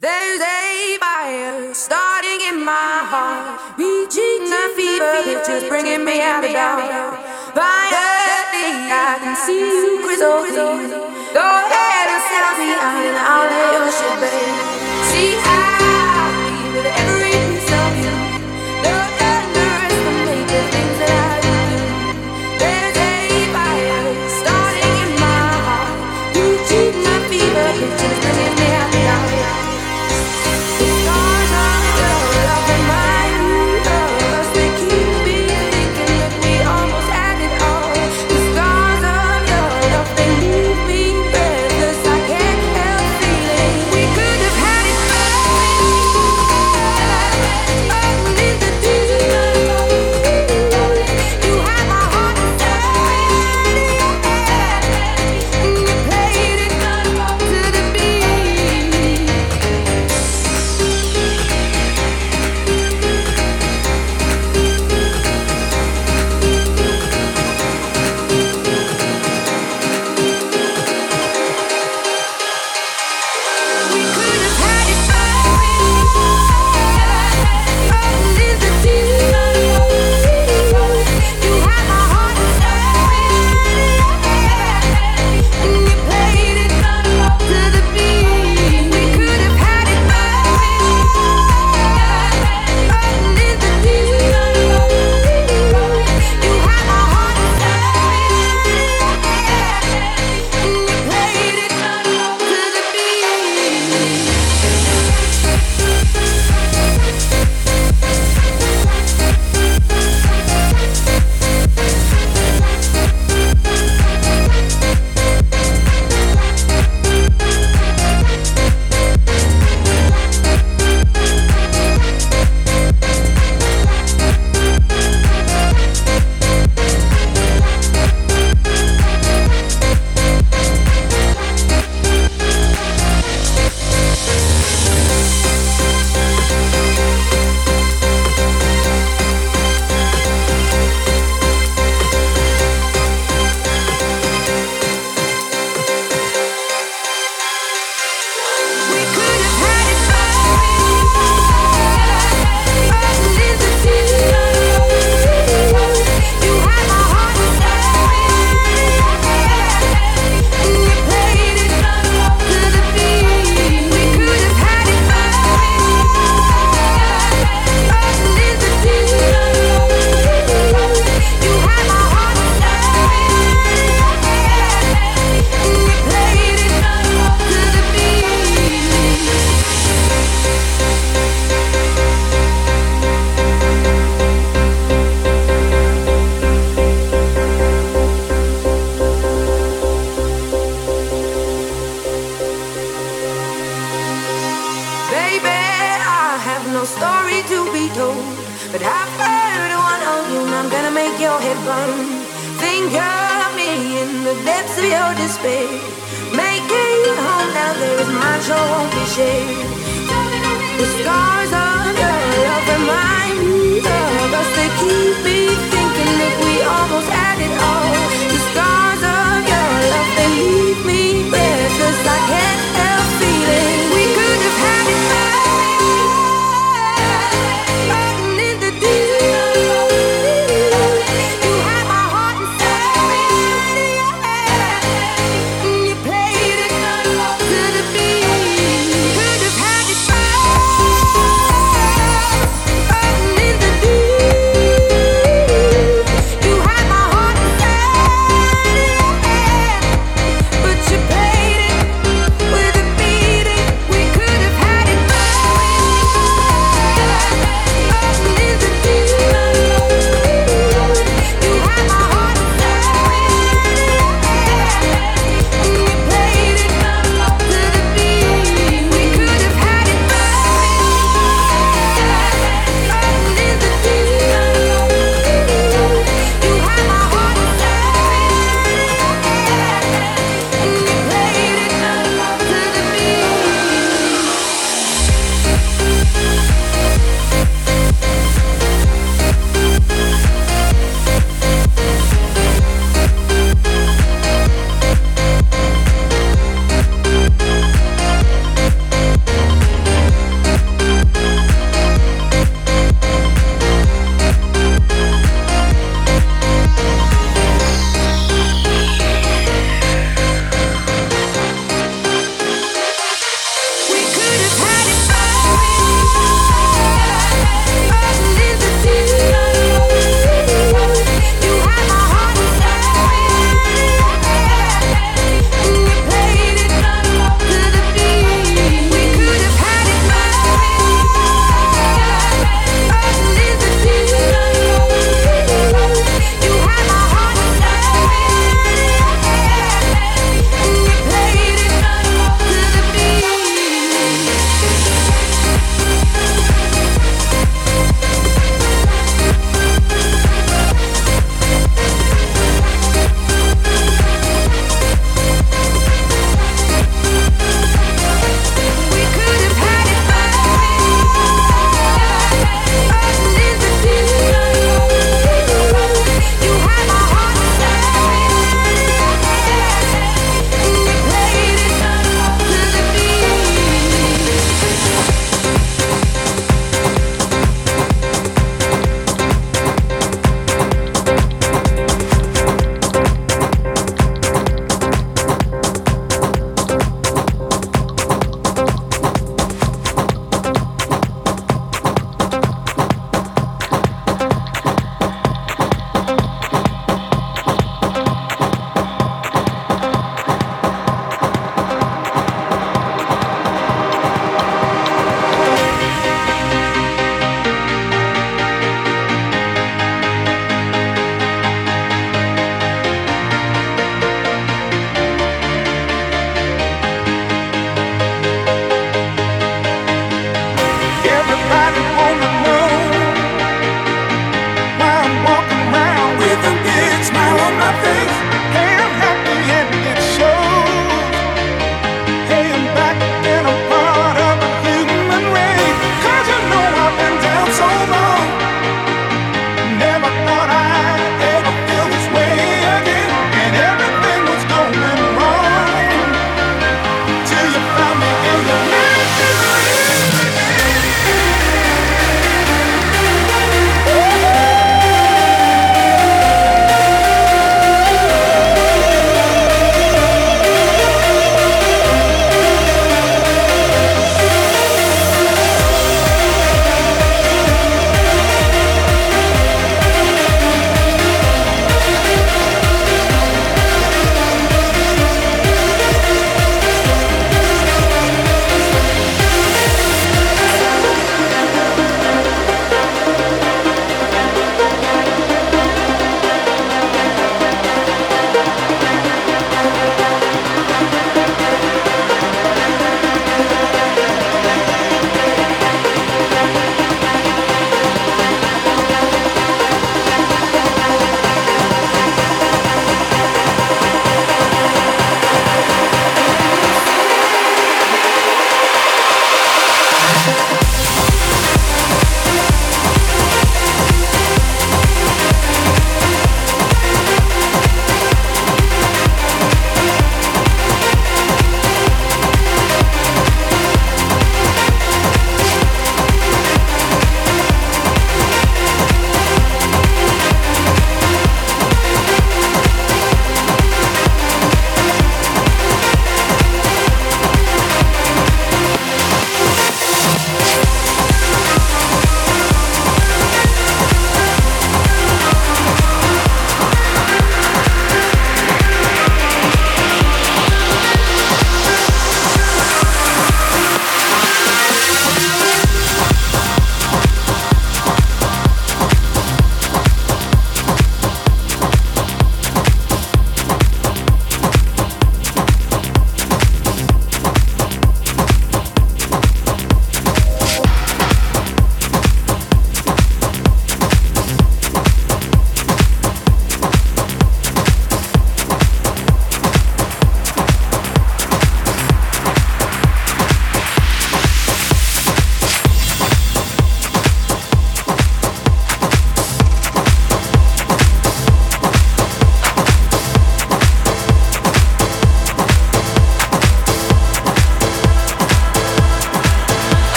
There's a fire starting in my heart, reaching the fever pitch, it's bringing me out of doubt. Finally, I can see you crystal clear. Go ahead and sell me out, and I'll let your shit, babe. See, I.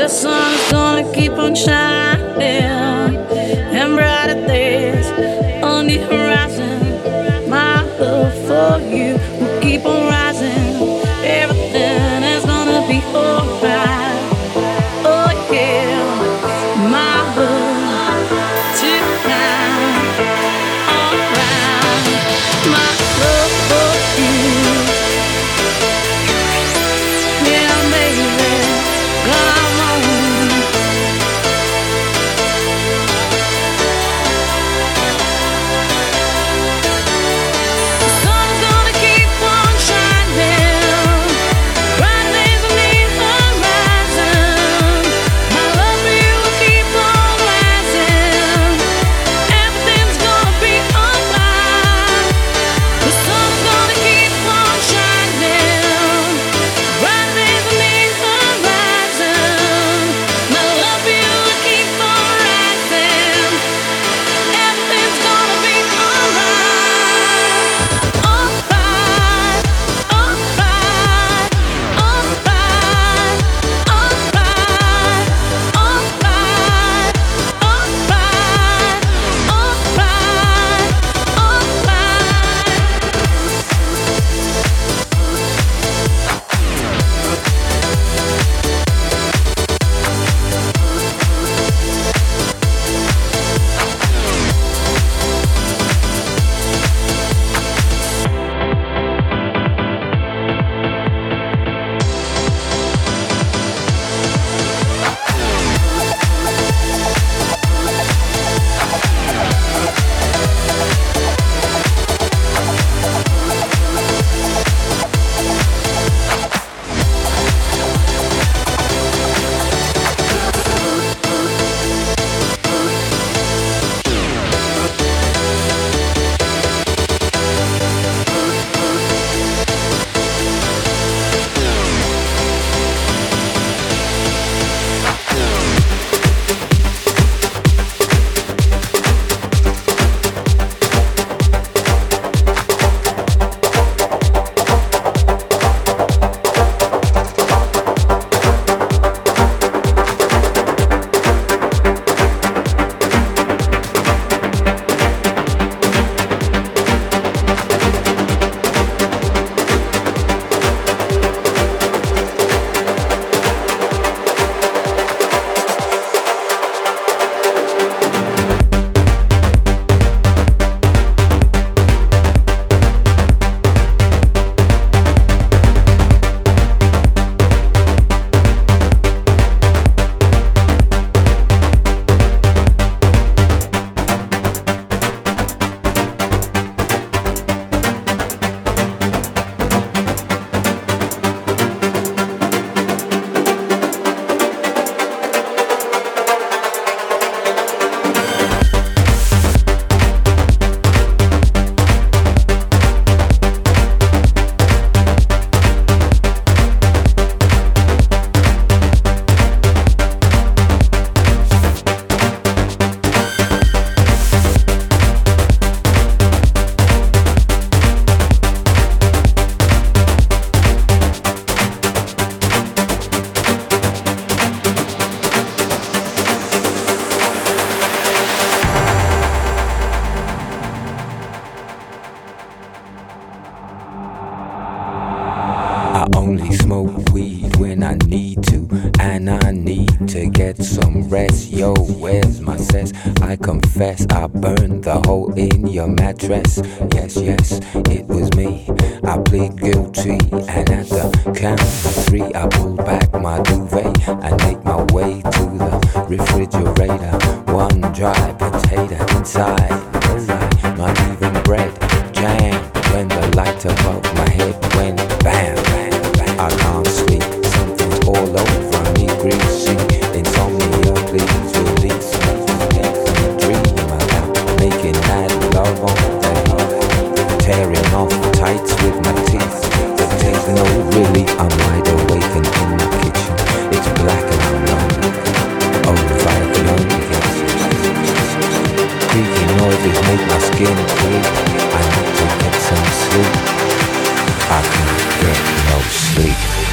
The sun's gonna keep on shining, and brighter days on the horizon. sleep.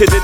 Right next to the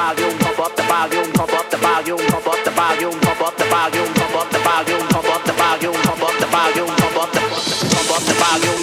volume, pump up the volume, pump up the volume, pump up the volume, pump up the volume, pump up the volume, pump up the volume, pump up the volume, pump up the pump up the volume.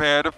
Ready,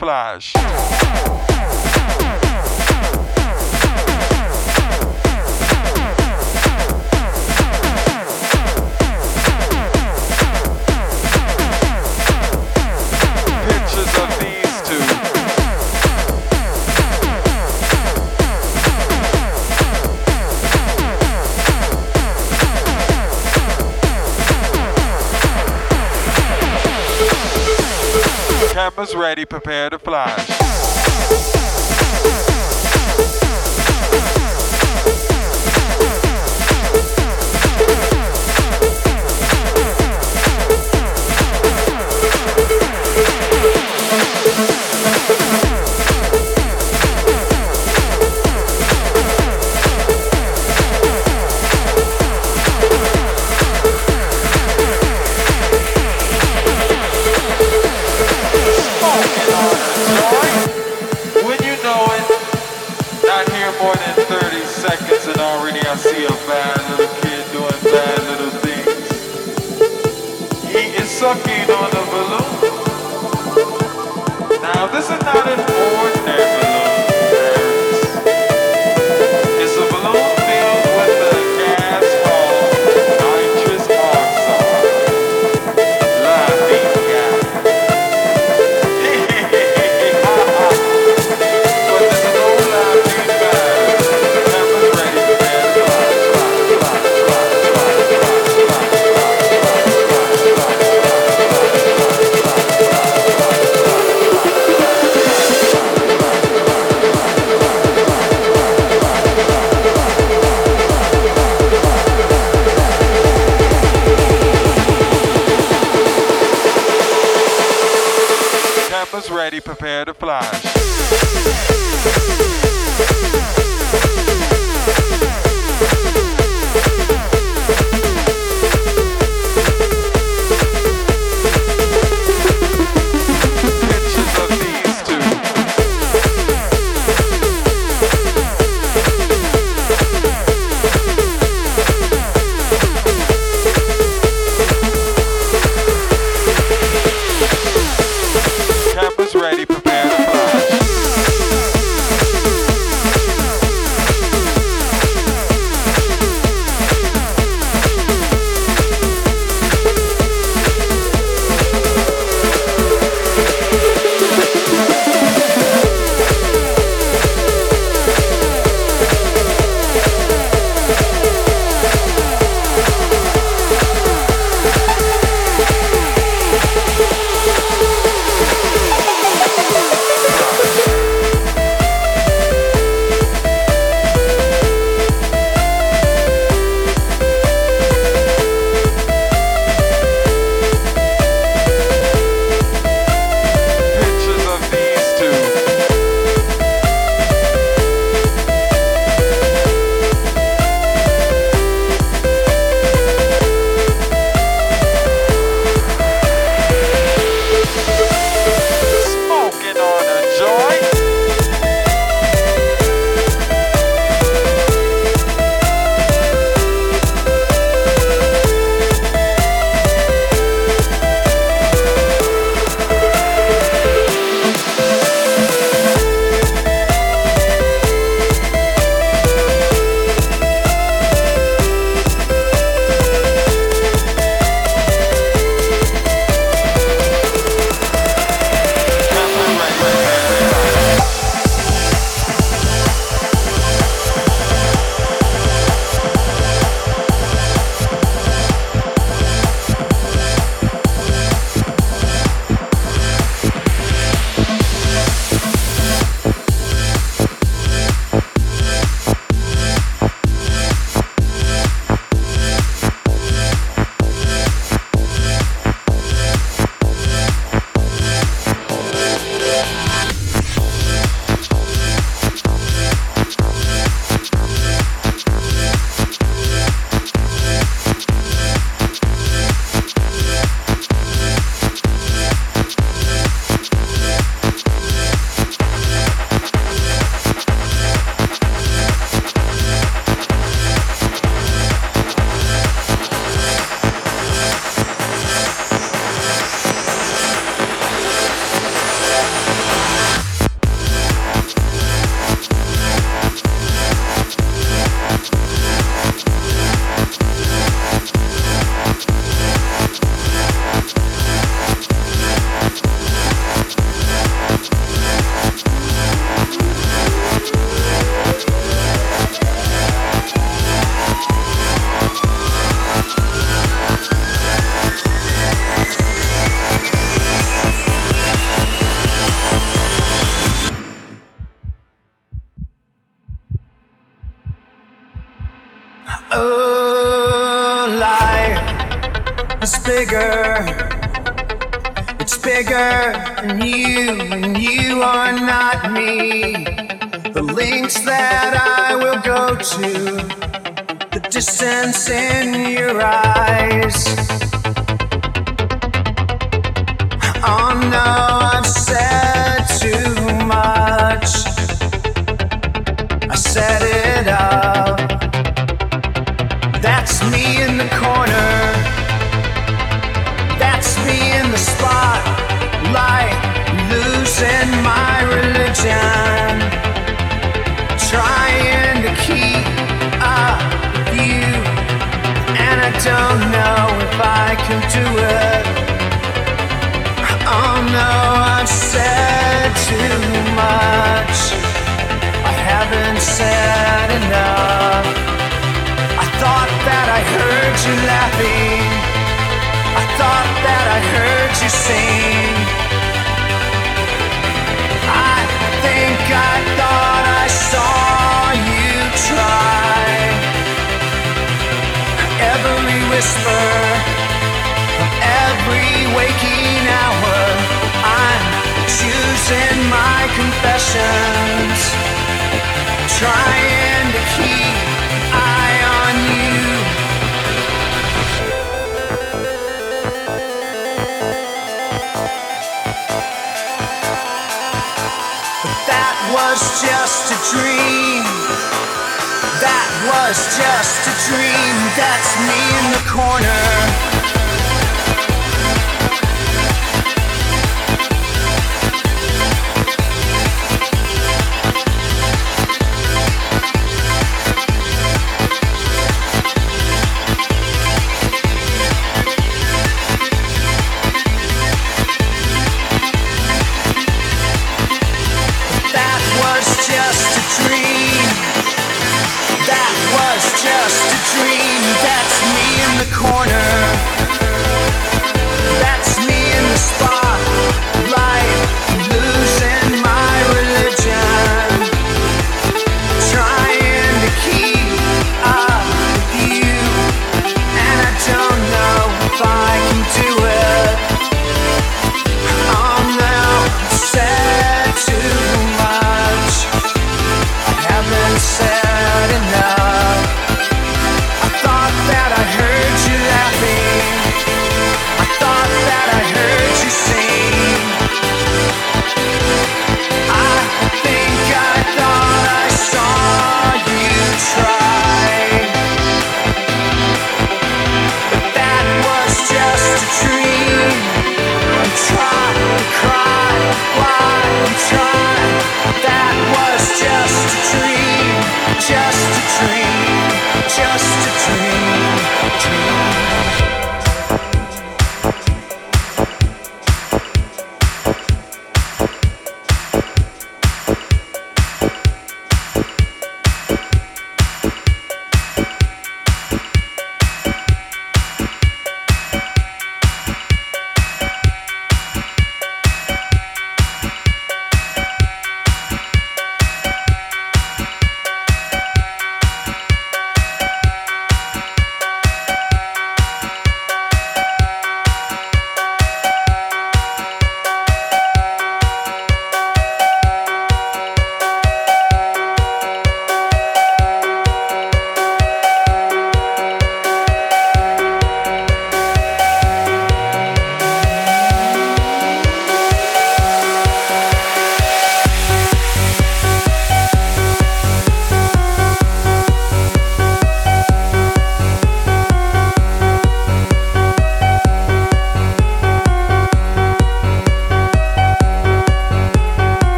to,